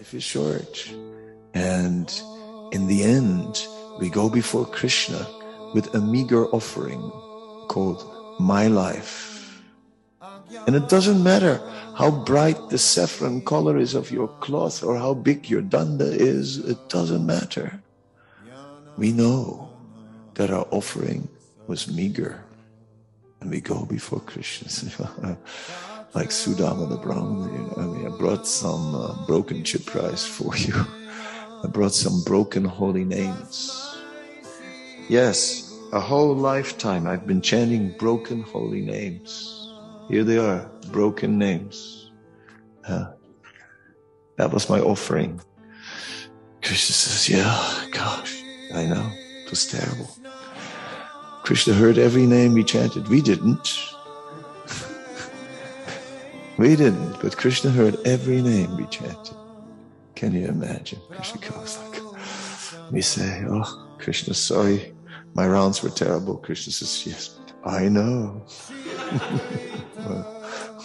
life is short. And in the end, we go before Krishna with a meager offering called My Life. And it doesn't matter how bright the saffron color is of your cloth or how big your danda is, it doesn't matter. We know that our offering was meager. And we go before Krishna. like Sudama the Brahmin. You know, I mean, I brought some uh, broken chip rice for you. I brought some broken holy names. Yes, a whole lifetime I've been chanting broken holy names. Here they are, broken names. Uh, that was my offering. Krishna says, Yeah, gosh, I know. It was terrible. Krishna heard every name we chanted. We didn't. We didn't, but Krishna heard every name we chanted. Can you imagine? Krishna goes like, we say, Oh, Krishna, sorry, my rounds were terrible. Krishna says, Yes, I know.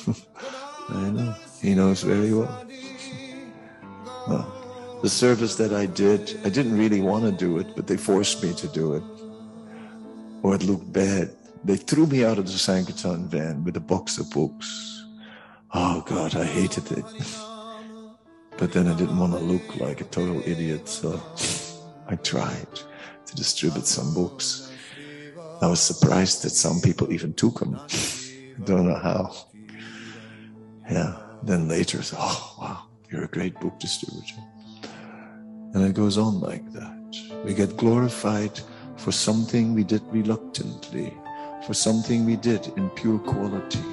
I know. He knows very well. well. The service that I did, I didn't really want to do it, but they forced me to do it. Or it looked bad. They threw me out of the Sankirtan van with a box of books. Oh God, I hated it. But then I didn't want to look like a total idiot, so I tried to distribute some books. I was surprised that some people even took them. I Don't know how. Yeah. Then later, oh wow, you're a great book distributor. And it goes on like that. We get glorified for something we did reluctantly, for something we did in pure quality.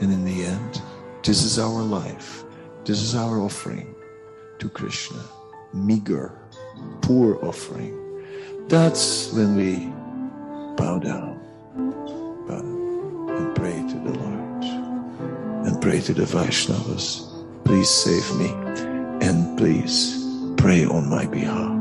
And in the end, this is our life. This is our offering to Krishna. Meager, poor offering. That's when we bow down, bow down and pray to the Lord and pray to the Vaishnavas. Please save me and please pray on my behalf.